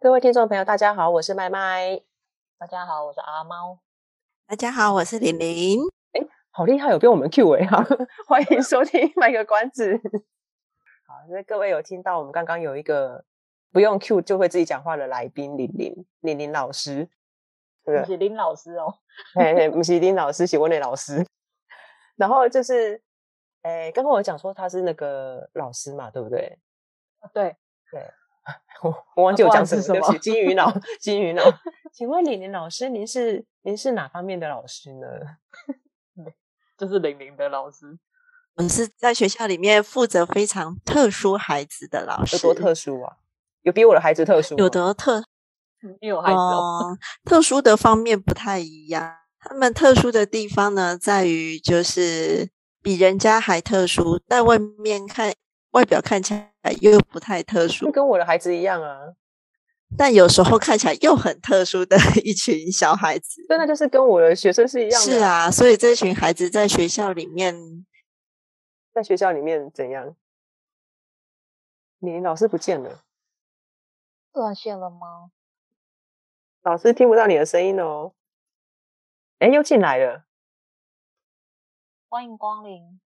各位听众朋友，大家好，我是麦麦。大家好，我是阿猫。大家好，我是玲玲。哎，好厉害，有被我们 Q 哎哈！欢迎收听卖个关子。好，那各位有听到我们刚刚有一个不用 Q 就会自己讲话的来宾玲玲，玲玲老师，对不对？是林老师哦。嘿嘿，不是林老师，是温磊老师。然后就是，哎，刚刚我讲说他是那个老师嘛，对不对？对对。我我忘记我讲什么，对不起，金鱼脑，金鱼脑。请问李玲老师，您是您是哪方面的老师呢？就是玲玲的老师。我是在学校里面负责非常特殊孩子的老师。有多特殊啊？有比我的孩子特殊？有的特，你有孩子哦。呃，特殊的方面不太一样。他们特殊的地方呢，在于就是比人家还特殊，在外面看。外表看起来又不太特殊，跟我的孩子一样啊。但有时候看起来又很特殊的一群小孩子，对，那就是跟我的学生是一样的。是啊，所以这群孩子在学校里面，在学校里面怎样？你老师不见了，断线了吗？老师听不到你的声音哦。哎，又进来了，欢迎光临。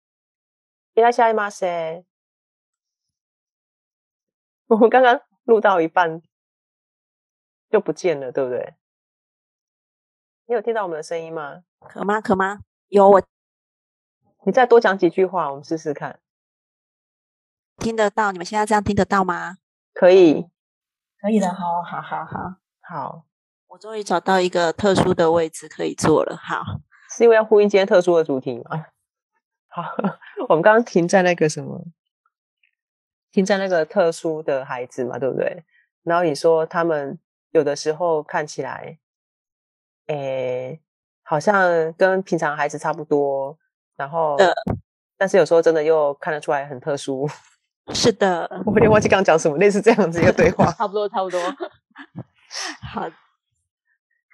いらっしゃいませ。 我们刚刚录到一半就不见了，对不对？你有听到我们的声音吗？可吗？可吗？有我。你再多讲几句话，我们试试看。听得到？你们现在这样听得到吗？可以，可以的。好，好，好，好，好。我终于找到一个特殊的位置可以坐了。好，是因为要呼应今天特殊的主题吗？好，我们刚刚停在那个什么？停在那个特殊的孩子嘛，对不对？然后你说他们有的时候看起来，诶，好像跟平常孩子差不多，然后，呃，但是有时候真的又看得出来很特殊。是的，我有点忘记刚刚讲什么，类似这样子一个对话。差不多，差不多。好，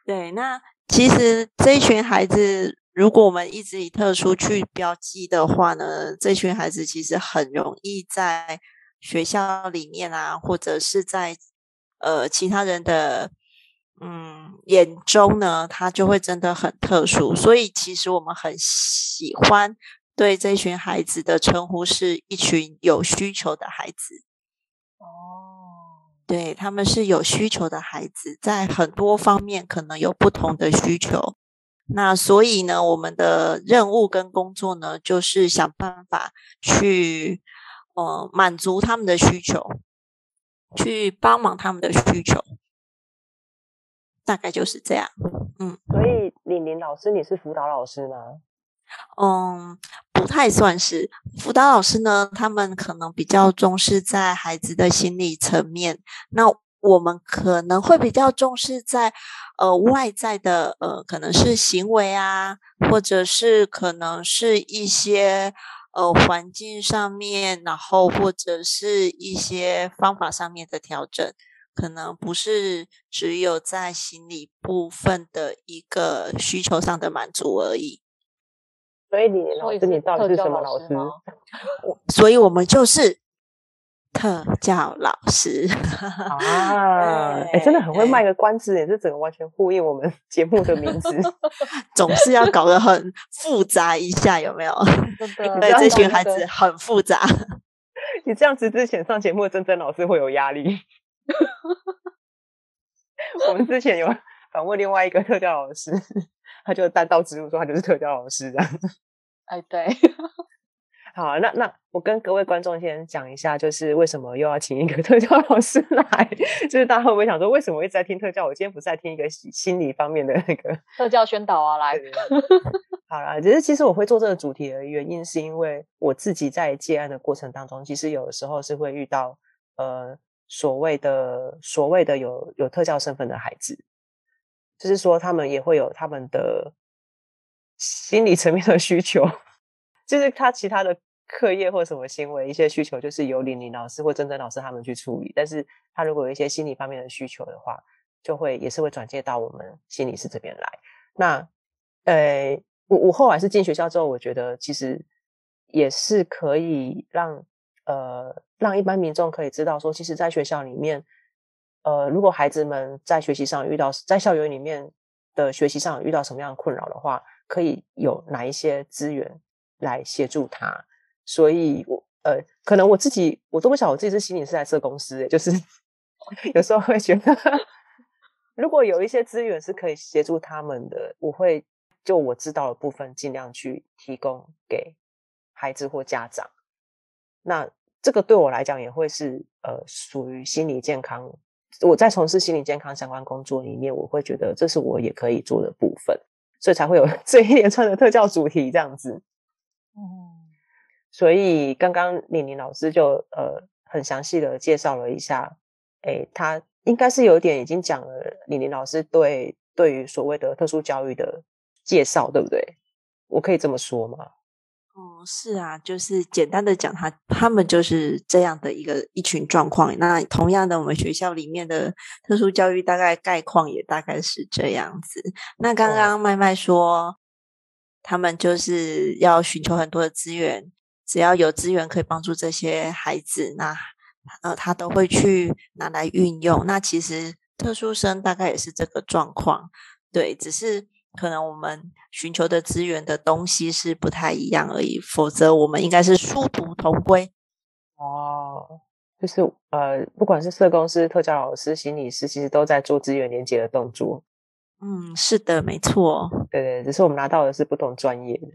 对，那其实这一群孩子，如果我们一直以特殊去标记的话呢，这群孩子其实很容易在。学校里面啊，或者是在呃其他人的嗯眼中呢，他就会真的很特殊。所以其实我们很喜欢对这群孩子的称呼是一群有需求的孩子。哦，对，他们是有需求的孩子，在很多方面可能有不同的需求。那所以呢，我们的任务跟工作呢，就是想办法去。呃，满足他们的需求，去帮忙他们的需求，大概就是这样。嗯，所以李玲老师，你是辅导老师吗？嗯，不太算是辅导老师呢。他们可能比较重视在孩子的心理层面，那我们可能会比较重视在呃外在的呃，可能是行为啊，或者是可能是一些。呃，环境上面，然后或者是一些方法上面的调整，可能不是只有在心理部分的一个需求上的满足而已。所以你老师，你到底是什么老师？所以我们就是。特教老师啊，哎，真的很会卖个关子，也是整个完全呼应我们节目的名字，总是要搞得很复杂一下，有没有？对，这群孩子很复杂。你这样子之前上节目，真真老师会有压力。我们之前有访问另外一个特教老师，他就单刀直入说他就是特教老师这样。哎，对。好，那那我跟各位观众先讲一下，就是为什么又要请一个 特教老师来？就是大家会不会想说，为什么我一直在听特教？我今天不是在听一个心理方面的那个特教宣导啊？来，好啦，其实其实我会做这个主题的原因，是因为我自己在接案的过程当中，其实有的时候是会遇到呃所谓的所谓的有有特教身份的孩子，就是说他们也会有他们的心理层面的需求，就是他其他的课业或什么行为一些需求，就是由伶伶老师或珍珍老师他们去处理。但是他如果有一些心理方面的需求的话，就会也是会转介到我们心理师这边来。那呃，我我后来是进学校之后，我觉得其实也是可以让。呃，让一般民众可以知道说，其实，在学校里面，呃，如果孩子们在学习上遇到，在校园里面的学习上遇到什么样的困扰的话，可以有哪一些资源来协助他。所以，我呃，可能我自己我都不晓得我自己是心理师还是公司，就是 有时候会觉得，如果有一些资源是可以协助他们的，我会就我知道的部分尽量去提供给孩子或家长。那这个对我来讲也会是呃属于心理健康。我在从事心理健康相关工作里面，我会觉得这是我也可以做的部分，所以才会有 这一连串的特教主题这样子。嗯，所以刚刚李宁老师就呃很详细的介绍了一下，诶，他应该是有点已经讲了李宁老师对对于所谓的特殊教育的介绍，对不对？我可以这么说吗？哦、嗯，是啊，就是简单的讲他，他他们就是这样的一个一群状况。那同样的，我们学校里面的特殊教育大概概况也大概是这样子。那刚刚麦麦说，哦、他们就是要寻求很多的资源，只要有资源可以帮助这些孩子，那呃他都会去拿来运用。那其实特殊生大概也是这个状况，对，只是。可能我们寻求的资源的东西是不太一样而已，否则我们应该是殊途同归。哦，就是呃，不管是社工师、特教老师、心理师，其实都在做资源连接的动作。嗯，是的，没错。对对，只是我们拿到的是不同专业的。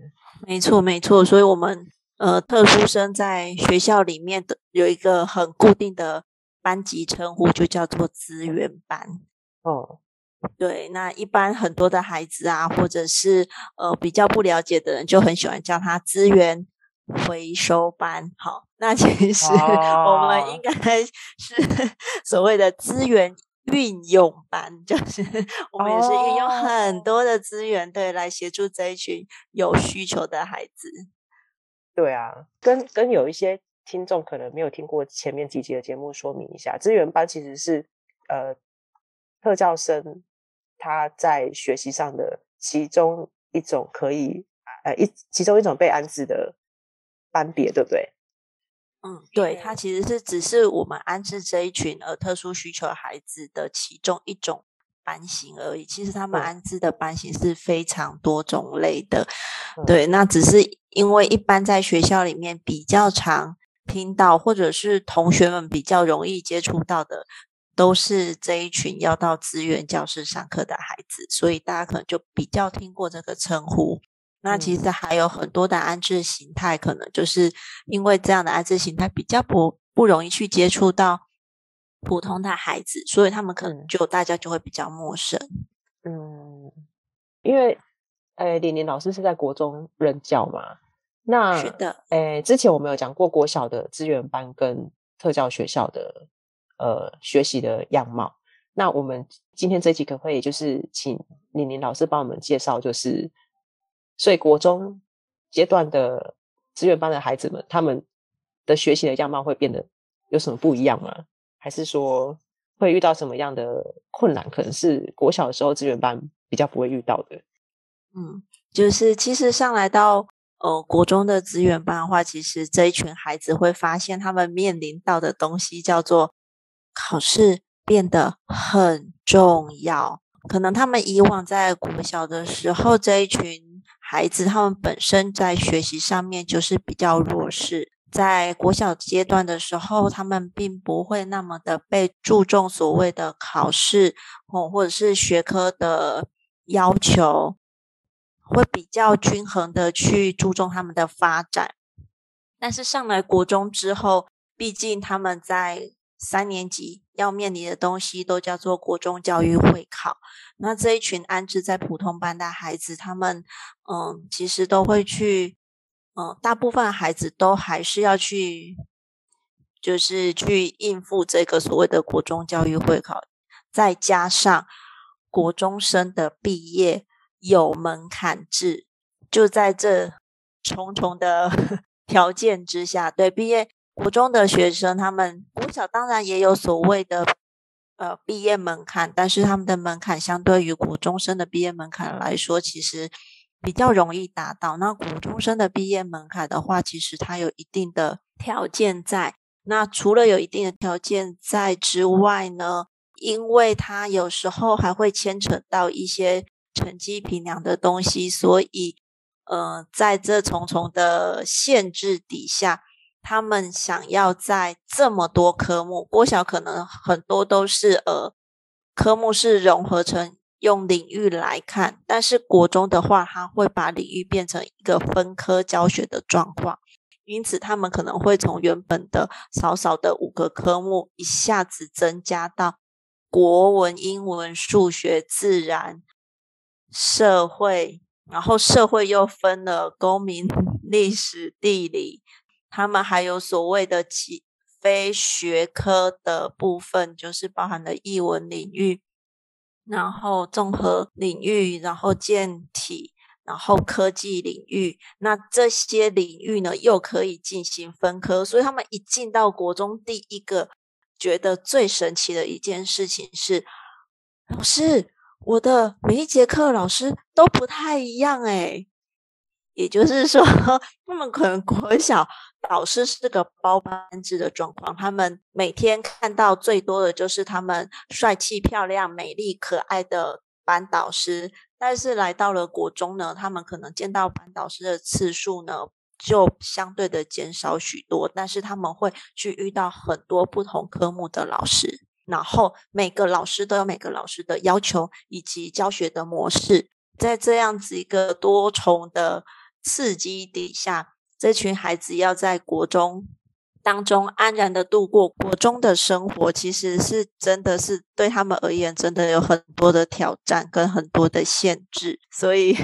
没错，没错。所以，我们呃，特殊生在学校里面的有一个很固定的班级称呼，就叫做资源班。哦。对，那一般很多的孩子啊，或者是呃比较不了解的人，就很喜欢叫他资源回收班。好，那其实我们应该是 所谓的资源运用班，就是我们也是运用很多的资源，对，来协助这一群有需求的孩子。对啊，跟跟有一些听众可能没有听过前面几集的节目，说明一下，资源班其实是呃特教生。他在学习上的其中一种可以，呃，一其中一种被安置的班别，对不对？嗯，对，它其实是只是我们安置这一群呃特殊需求孩子的其中一种班型而已。其实他们安置的班型是非常多种类的。嗯、对，那只是因为一般在学校里面比较常听到，或者是同学们比较容易接触到的。都是这一群要到资源教室上课的孩子，所以大家可能就比较听过这个称呼。那其实还有很多的安置形态，可能就是因为这样的安置形态比较不不容易去接触到普通的孩子，所以他们可能就大家就会比较陌生。嗯，因为诶，伶伶老师是在国中任教嘛？那是的。诶，之前我们有讲过国小的资源班跟特教学校的。呃，学习的样貌。那我们今天这集可不可以就是请伶伶老师帮我们介绍，就是所以国中阶段的资源班的孩子们，他们的学习的样貌会变得有什么不一样吗？还是说会遇到什么样的困难？可能是国小的时候资源班比较不会遇到的。嗯，就是其实上来到呃国中的资源班的话，其实这一群孩子会发现他们面临到的东西叫做。考试变得很重要，可能他们以往在国小的时候，这一群孩子他们本身在学习上面就是比较弱势，在国小阶段的时候，他们并不会那么的被注重所谓的考试哦，或者是学科的要求，会比较均衡的去注重他们的发展。但是上来国中之后，毕竟他们在三年级要面临的东西都叫做国中教育会考。那这一群安置在普通班的孩子，他们嗯，其实都会去嗯，大部分孩子都还是要去就是去应付这个所谓的国中教育会考，再加上国中生的毕业有门槛制，就在这重重的 条件之下，对毕业国中的学生，他们国小当然也有所谓的呃毕业门槛，但是他们的门槛相对于国中生的毕业门槛来说，其实比较容易达到。那国中生的毕业门槛的话，其实它有一定的条件在。那除了有一定的条件在之外呢，因为它有时候还会牵扯到一些成绩评量的东西，所以，呃，在这重重的限制底下，他们想要在这么多科目，国小可能很多都是呃科目是融合成用领域来看，但是国中的话，它会把领域变成一个分科教学的状况。因此，他们可能会从原本的少少的五个科目，一下子增加到国文、英文、数学、自然、社会，然后社会又分了公民、历史、地理。他们还有所谓的其非学科的部分，就是包含了译文领域，然后综合领域，然后健体。然后科技领域，那这些领域呢，又可以进行分科，所以他们一进到国中，第一个觉得最神奇的一件事情是，老师，我的每一节课老师都不太一样诶，也就是说，他们可能国小老师是个包班制的状况，他们每天看到最多的就是他们帅气、漂亮、美丽、可爱的班导师。但是来到了国中呢，他们可能见到班导师的次数呢，就相对的减少许多。但是他们会去遇到很多不同科目的老师，然后每个老师都有每个老师的要求以及教学的模式。在这样子一个多重的刺激底下，这群孩子要在国中当中安然的度过国中的生活，其实是真的是对他们而言，真的有很多的挑战跟很多的限制。所以，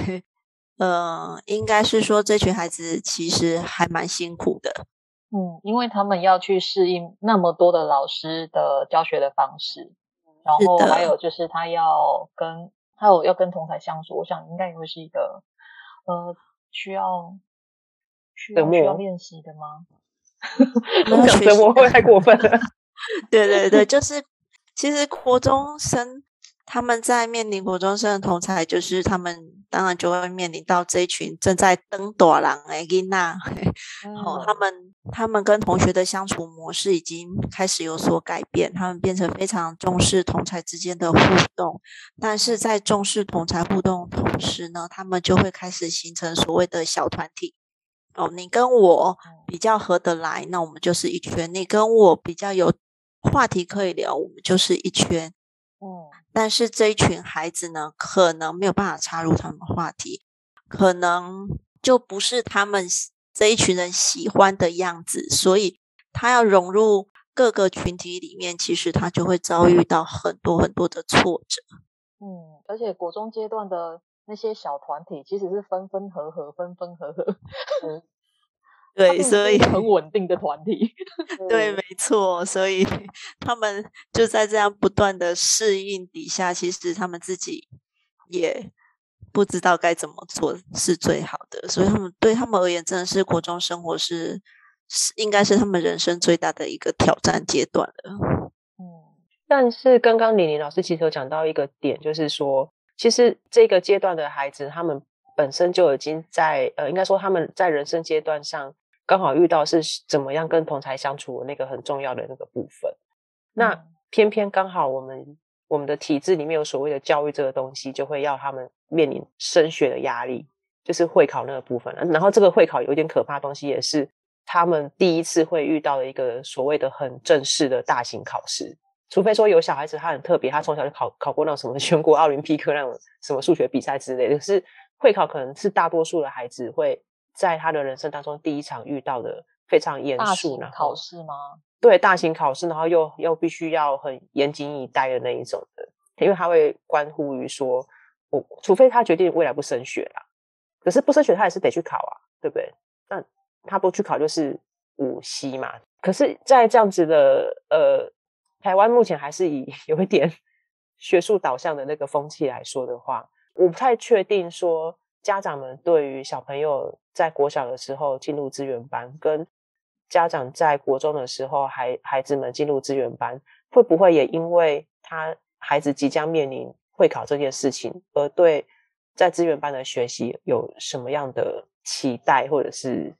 呃，应该是说这群孩子其实还蛮辛苦的。嗯，因为他们要去适应那么多的老师的教学的方式，然后还有就是他要跟还有要跟同台相处，我想应该也会是一个呃需要需要需要练习的吗？讲折磨会太过分了。对对对，就是其实国中生他们在面临国中生的同才，就是他们当然就会面临到这一群正在登大人的囡仔。哦，他们他们跟同学的相处模式已经开始有所改变，他们变成非常重视同才之间的互动，但是在重视同才互动同时呢，他们就会开始形成所谓的小团体。哦，你跟我比较合得来，那我们就是一圈；你跟我比较有话题可以聊，我们就是一圈。嗯，但是这一群孩子呢，可能没有办法插入他们的话题，可能就不是他们这一群人喜欢的样子，所以他要融入各个群体里面，其实他就会遭遇到很多很多的挫折。嗯，而且国中阶段的。那些小团体其实是分分合合，分分合合，嗯，对，所以很稳定的团体，对，没错，所以 他们就在这样不断的适应底下，其实他们自己也不知道该怎么做是最好的，所以他们对他们而言，真的是国中生活是是应该是他们人生最大的一个挑战阶段了。嗯，但是刚刚李林老师其实有讲到一个点，就是说。其实这个阶段的孩子，他们本身就已经在呃，应该说他们在人生阶段上刚好遇到是怎么样跟同侪相处的那个很重要的那个部分。那偏偏刚好我们我们的体制里面有所谓的教育这个东西，就会要他们面临升学的压力，就是会考那个部分。然后这个会考有点可怕的东西，也是他们第一次会遇到的一个所谓的很正式的大型考试。除非说有小孩子他很特别，他从小就考考过那种什么 全国奥林匹克那种什么数学比赛之类的。可是会考可能是大多数的孩子会在他的人生当中第一场遇到的非常严肃的考试吗？对，大型考试，然后又又必须要很严谨以待的那一种的，因为他会关乎于说，我除非他决定未来不升学啦，可是不升学他也是得去考啊，对不对？那他不去考就是五 C 嘛。可是，在这样子的呃，台湾目前还是以 有一点学术导向的那个风气来说的话，我不太确定说家长们对于小朋友在国小的时候进入资源班，跟家长在国中的时候孩孩子们进入资源班，会不会也因为他孩子即将面临会考这件事情，而对在资源班的学习有什么样的期待或者是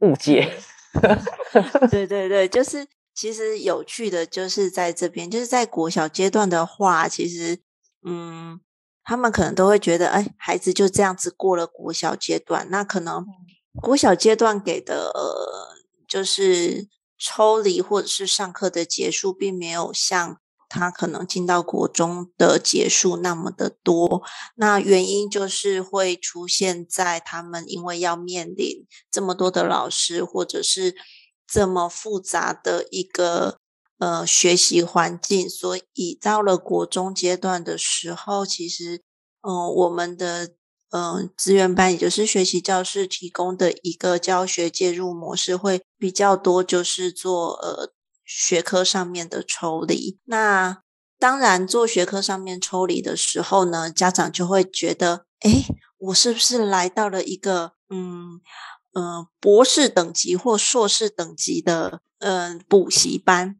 误解？对对对，就是其实有趣的就是在这边，就是在国小阶段的话，其实嗯，他们可能都会觉得，哎，孩子就这样子过了国小阶段，那可能国小阶段给的呃，就是抽离或者是上课的结束，并没有像他可能进到国中的结束那么的多。那原因就是会出现在他们因为要面临这么多的老师，或者是这么复杂的一个呃学习环境，所以到了国中阶段的时候，其实嗯、我们的嗯、资源班，也就是学习教室提供的一个教学介入模式会比较多，就是做呃。学科上面的抽离，那当然做学科上面抽离的时候呢，家长就会觉得，诶，我是不是来到了一个嗯、呃、博士等级或硕士等级的嗯、呃、补习班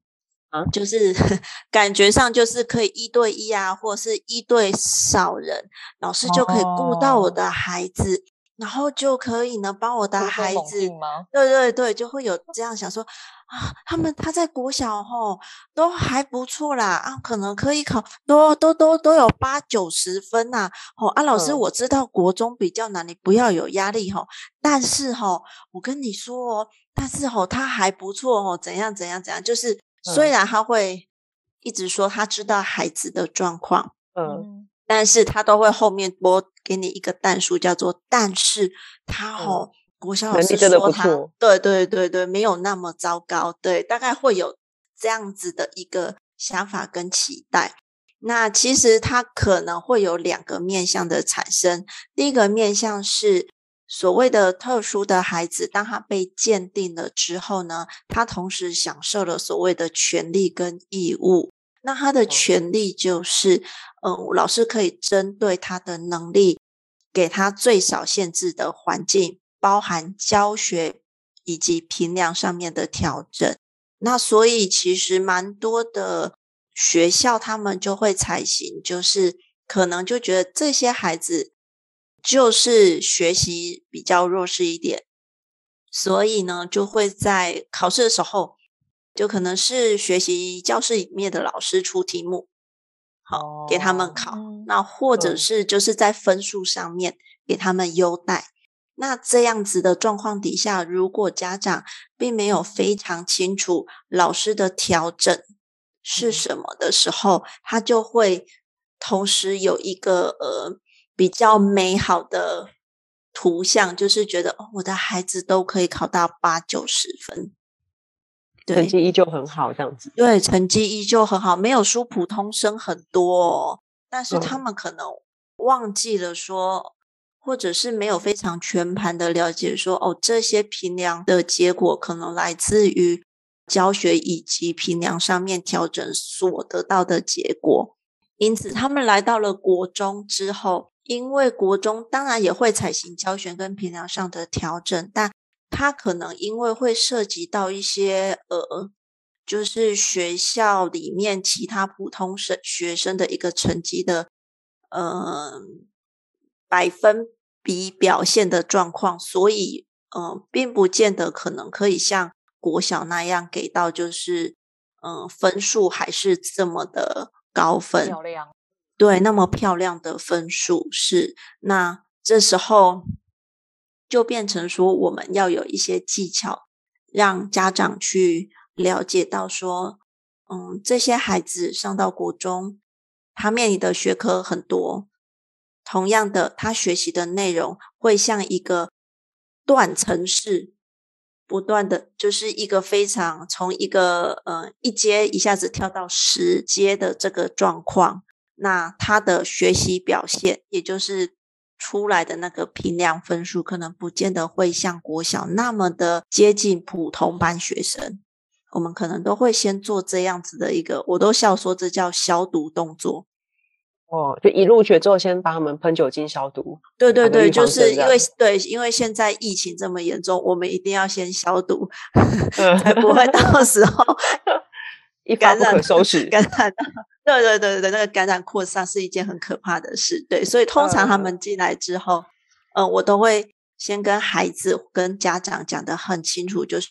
啊？就是 感觉上就是可以一对一啊，或是一对少人，老师就可以顾到我的孩子。哦然后就可以呢，帮我的孩子，对对对，就会有这样想说啊，他们他在国小吼都还不错啦啊，可能可以考都都都都有八九十分呐、啊。吼啊，老师，我知道国中比较难，你不要有压力吼。但是吼，我跟你说哦，但是吼他还不错哦，怎样怎样怎样，就是虽然他会一直说他知道孩子的状况，嗯。但是他都会后面播给你一个但数，叫做“但是他吼、嗯、国小老师说他对对对对没有那么糟糕，对，大概会有这样子的一个想法跟期待。那其实他可能会有两个面向的产生，第一个面向是所谓的特殊的孩子，当他被鉴定了之后呢，他同时享受了所谓的权利跟义务。那他的权利就是，嗯、呃，老师可以针对他的能力，给他最少限制的环境，包含教学以及评量上面的调整。那所以其实蛮多的学校，他们就会采行，就是可能就觉得这些孩子就是学习比较弱势一点，所以呢，就会在考试的时候。就可能是学习教室里面的老师出题目，好给他们考。那或者是就是在分数上面给他们优待。那这样子的状况底下，如果家长并没有非常清楚老师的调整是什么的时候，他就会同时有一个呃比较美好的图像，就是觉得哦，我的孩子都可以考到八九十分。成绩依旧很好，这样子。对，成绩依旧很好，没有输普通生很多哦。但是他们可能忘记了说，嗯、或者是没有非常全盘的了解说，哦，这些评量的结果可能来自于教学以及评量上面调整所得到的结果。因此，他们来到了国中之后，因为国中当然也会采行教学跟评量上的调整，但他可能因为会涉及到一些呃，就是学校里面其他普通生学生的一个成绩的呃百分比表现的状况，所以呃，并不见得可能可以像国小那样给到，就是嗯、呃，分数还是这么的高分，漂亮，对，那么漂亮的分数是。那这时候。就变成说，我们要有一些技巧，让家长去了解到说，嗯，这些孩子上到国中，他面临的学科很多，同样的，他学习的内容会像一个断层式，不断的，就是一个非常从一个呃一阶一下子跳到十阶的这个状况，那他的学习表现，也就是。出来的那个评量分数可能不见得会像国小那么的接近普通班学生，我们可能都会先做这样子的一个，我都笑说这叫消毒动作。哦，就一入学之后，先帮他们喷酒精消毒。对对对，就是因为对，因为现在疫情这么严重，我们一定要先消毒，才不会到时候 一发不可收拾感染。对对对对，那个感染扩散是一件很可怕的事。对，所以通常他们进来之后，嗯、呃，我都会先跟孩子、跟家长讲得很清楚，就是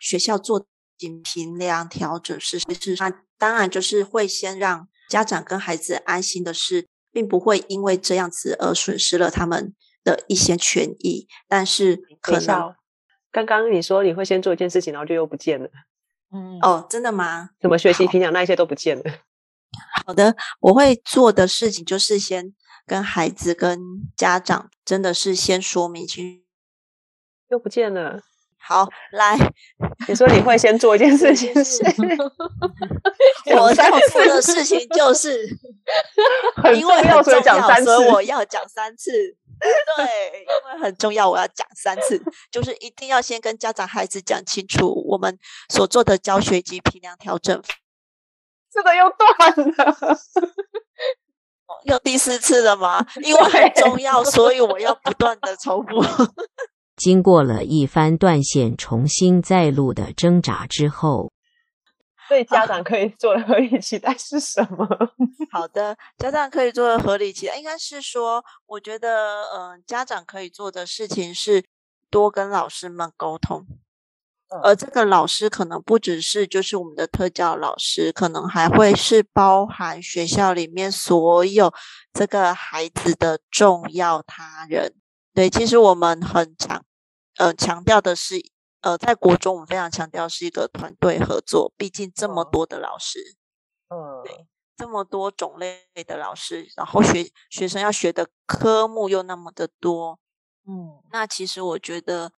学校做紧评量调整是是，那当然就是会先让。家长跟孩子安心的是，并不会因为这样子而损失了他们的一些权益，但是可能刚刚你说你会先做一件事情，然后就又不见了。嗯，哦，真的吗？怎么学习平常那些都不见了？好的，我会做的事情就是先跟孩子跟家长真的是先说明清，又不见了。好，来，你说你会先做一件事情，我要做的事情就是，因为很重要，所以我要讲三次。对，因为很重要，我要讲三次，就是一定要先跟家长、孩子讲清楚我们所做的教学及评量调整。这个又断了，又第四次了吗？因为很重要，所以我要不断的重复。经过了一番断线、重新再录的挣扎之后，对家长可以做的合理期待是什么？好的，家长可以做的合理期待应该是说，我觉得，嗯、呃，家长可以做的事情是多跟老师们沟通，而这个老师可能不只是就是我们的特教老师，可能还会是包含学校里面所有这个孩子的重要他人。对，其实我们很强，呃，强调的是，呃，在国中我们非常强调是一个团队合作。毕竟这么多的老师，嗯，对，这么多种类的老师，然后学学生要学的科目又那么的多，嗯，那其实我觉得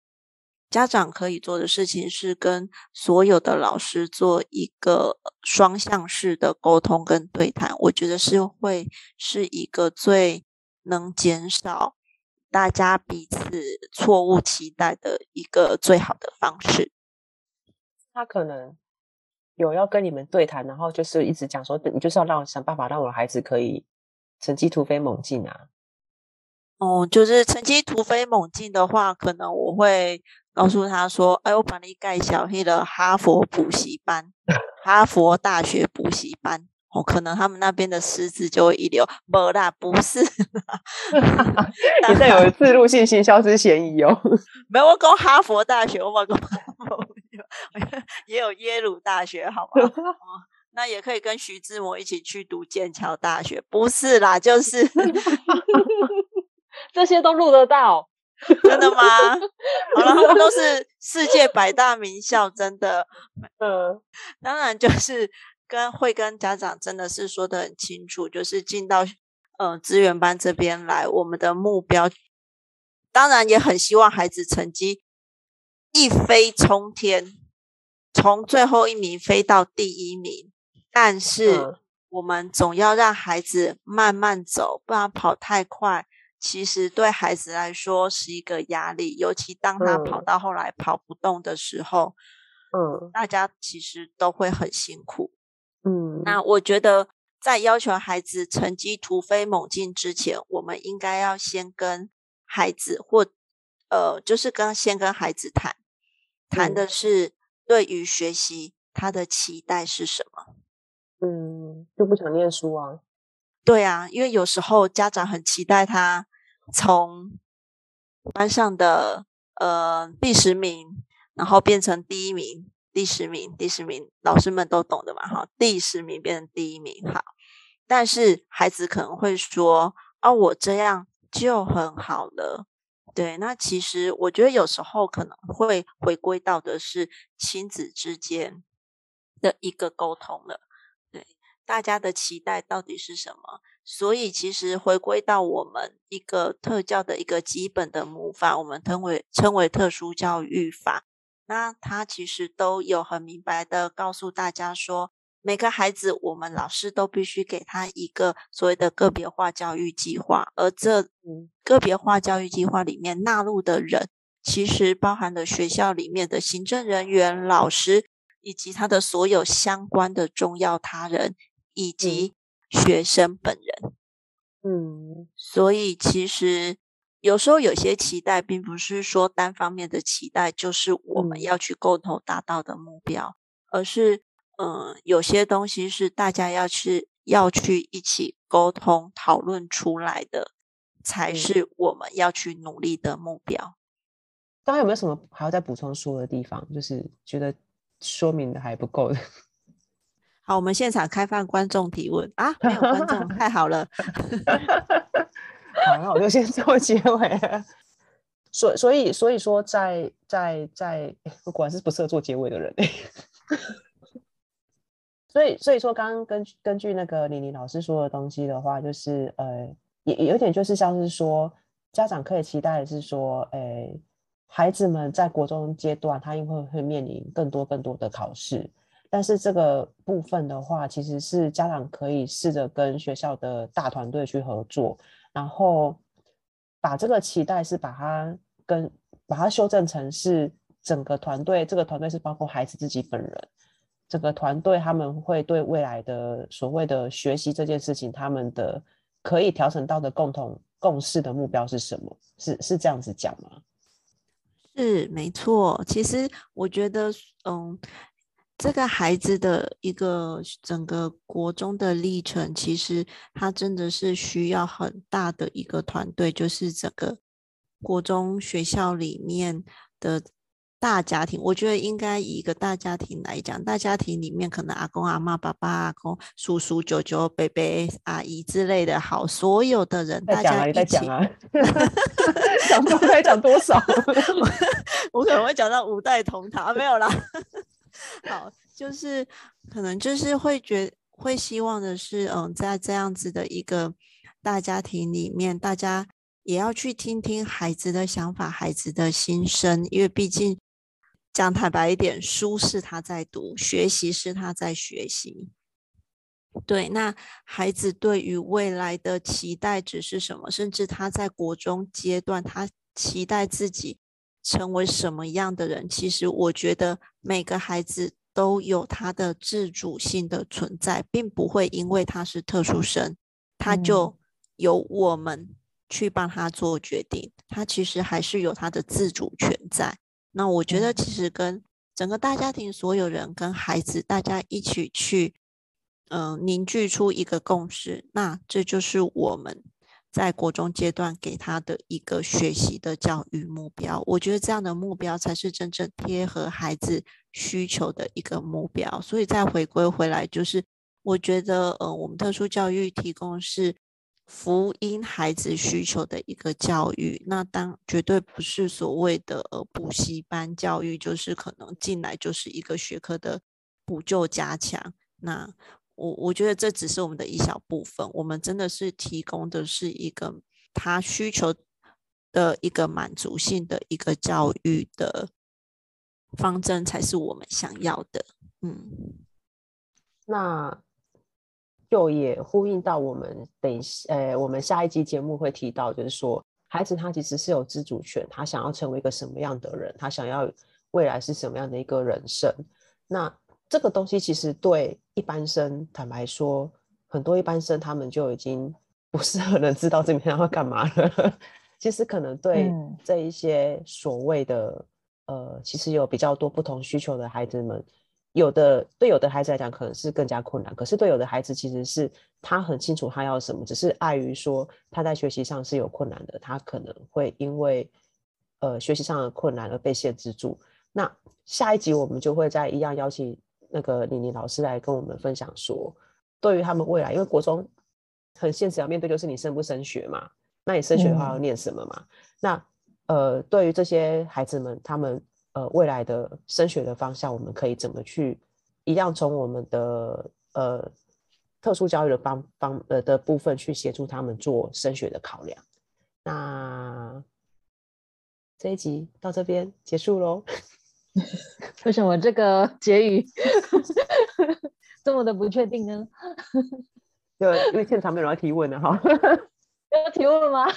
家长可以做的事情是跟所有的老师做一个双向式的沟通跟对谈，我觉得是会是一个最能减少。大家彼此错误期待的一个最好的方式。他可能有要跟你们对谈，然后就是一直讲说，你就是要让我想办法让我的孩子可以成绩突飞猛进啊。哦，就是成绩突飞猛进的话，可能我会告诉他说：“哎，我把你盖小黑的哈佛补习班，哈佛大学补习班。”哦，可能他们那边的师资就会一流，不啦，不是，现在有自入性行销之嫌疑哦。没有，我讲哈佛大学，我讲也有耶鲁大学，好吗？哦，那也可以跟徐志摩一起去读剑桥大学，不是啦，就是这些都录得到，真的吗？好了，他们都是世界百大名校，真的。嗯，当然就是。跟会跟家长真的是说的很清楚，就是进到呃资源班这边来，我们的目标当然也很希望孩子成绩一飞冲天，从最后一名飞到第一名。但是我们总要让孩子慢慢走，不然跑太快，其实对孩子来说是一个压力。尤其当他跑到后来跑不动的时候，嗯，大家其实都会很辛苦。嗯，那我觉得在要求孩子成绩突飞猛进之前，我们应该要先跟孩子或呃，就是跟先跟孩子谈，谈的是对于学习他的期待是什么？嗯，就不想念书啊？对啊，因为有时候家长很期待他从班上的呃第十名，然后变成第一名。第十名，第十名，老师们都懂的嘛，哈，第十名变成第一名，好，但是孩子可能会说，啊，我这样就很好了，对，那其实我觉得有时候可能会回归到的是亲子之间的一个沟通了，对，大家的期待到底是什么？所以其实回归到我们一个特教的一个基本的母法，我们称为称为特殊教育法。那他其实都有很明白的告诉大家说，每个孩子，我们老师都必须给他一个所谓的个别化教育计划，而这个别化教育计划里面纳入的人，其实包含了学校里面的行政人员、老师，以及他的所有相关的重要他人，以及学生本人。嗯，所以其实有时候有些期待，并不是说单方面的期待，就是我们要去共同达到的目标，而是嗯，有些东西是大家要去要去一起沟通讨论出来的，才是我们要去努力的目标。大家有没有什么还要再补充说的地方？就是觉得说明的还不够的。好，我们现场开放观众提问啊！没有观众，太好了。好，那我就先 做结尾。所所以所以说在，在在，我果然是不适合做结尾的人。所以所以说，刚刚根据根据那个李宁老师说的东西的话，就是呃，也有点就是像是说，家长可以期待的是说，呃。孩子们在国中阶段，他因为会面临更多更多的考试，但是这个部分的话，其实是家长可以试着跟学校的大团队去合作，然后把这个期待是把它跟把它修正成是整个团队，这个团队是包括孩子自己本人，整个团队他们会对未来的所谓的学习这件事情，他们的可以调整到的共同共识的目标是什么？是是这样子讲吗？是没错，其实我觉得，嗯，这个孩子的一个整个国中的历程，其实他真的是需要很大的一个团队，就是整个国中学校里面的。大家庭，我觉得应该以一个大家庭来讲，大家庭里面可能阿公阿妈、爸爸、阿公、叔叔、舅舅、伯伯、阿姨之类的，好，所有的人，大家一起讲啊 讲多该讲多少？我可能会讲到五代同堂，没有啦。好，就是可能就是会觉会希望的是，嗯，在这样子的一个大家庭里面，大家也要去听听孩子的想法、孩子的心声，因为毕竟。讲坦白一点，书是他在读，学习是他在学习。对，那孩子对于未来的期待值是什么？甚至他在国中阶段，他期待自己成为什么样的人？其实我觉得每个孩子都有他的自主性的存在，并不会因为他是特殊生，他就由我们去帮他做决定。他其实还是有他的自主权在。那我觉得，其实跟整个大家庭所有人跟孩子，大家一起去，嗯、呃，凝聚出一个共识。那这就是我们在国中阶段给他的一个学习的教育目标。我觉得这样的目标才是真正贴合孩子需求的一个目标。所以再回归回来，就是我觉得，呃，我们特殊教育提供是。福音孩子需求的一个教育，那当绝对不是所谓的呃补习班教育，就是可能进来就是一个学科的补救加强。那我我觉得这只是我们的一小部分，我们真的是提供的是一个他需求的一个满足性的一个教育的方针，才是我们想要的。嗯，那。就也呼应到我们等呃，我们下一集节目会提到，就是说，孩子他其实是有自主权，他想要成为一个什么样的人，他想要未来是什么样的一个人生。那这个东西其实对一般生，坦白说，很多一般生他们就已经不是很能知道这边要干嘛了。其实可能对这一些所谓的、嗯、呃，其实有比较多不同需求的孩子们。有的对有的孩子来讲可能是更加困难，可是对有的孩子其实是他很清楚他要什么，只是碍于说他在学习上是有困难的，他可能会因为呃学习上的困难而被限制住。那下一集我们就会再一样邀请那个李妮老师来跟我们分享说，对于他们未来，因为国中很现实要面对就是你升不升学嘛，那你升学的话要念什么嘛？嗯、那呃对于这些孩子们，他们。呃，未来的升学的方向，我们可以怎么去一样从我们的呃特殊教育的方方呃的部分去协助他们做升学的考量。那这一集到这边结束喽。为什么这个 结语这么的不确定呢？就因为现场没有人要提问的哈。要提问了吗？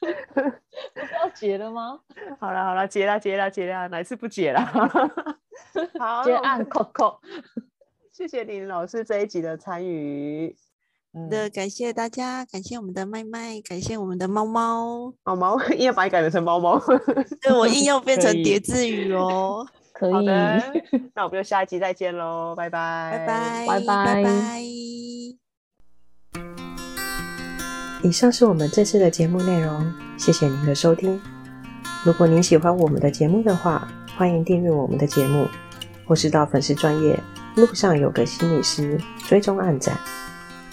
是要结了吗？好了好了，结了结了结了，哪次不结了？好，结案 Coco，谢谢林老师这一集的参与。的感谢大家，感谢我们的麦麦，感谢我们的猫猫。猫猫 硬要把你改成猫猫，对，我硬要变成叠字语哦。可以，好的，那我们就下一集再见喽，拜拜，拜拜，拜拜拜。以上是我们这次的节目内容，谢谢您的收听。如果您喜欢我们的节目的话，欢迎订阅我们的节目，或是到粉丝专业路上有个心理师追踪暗赞。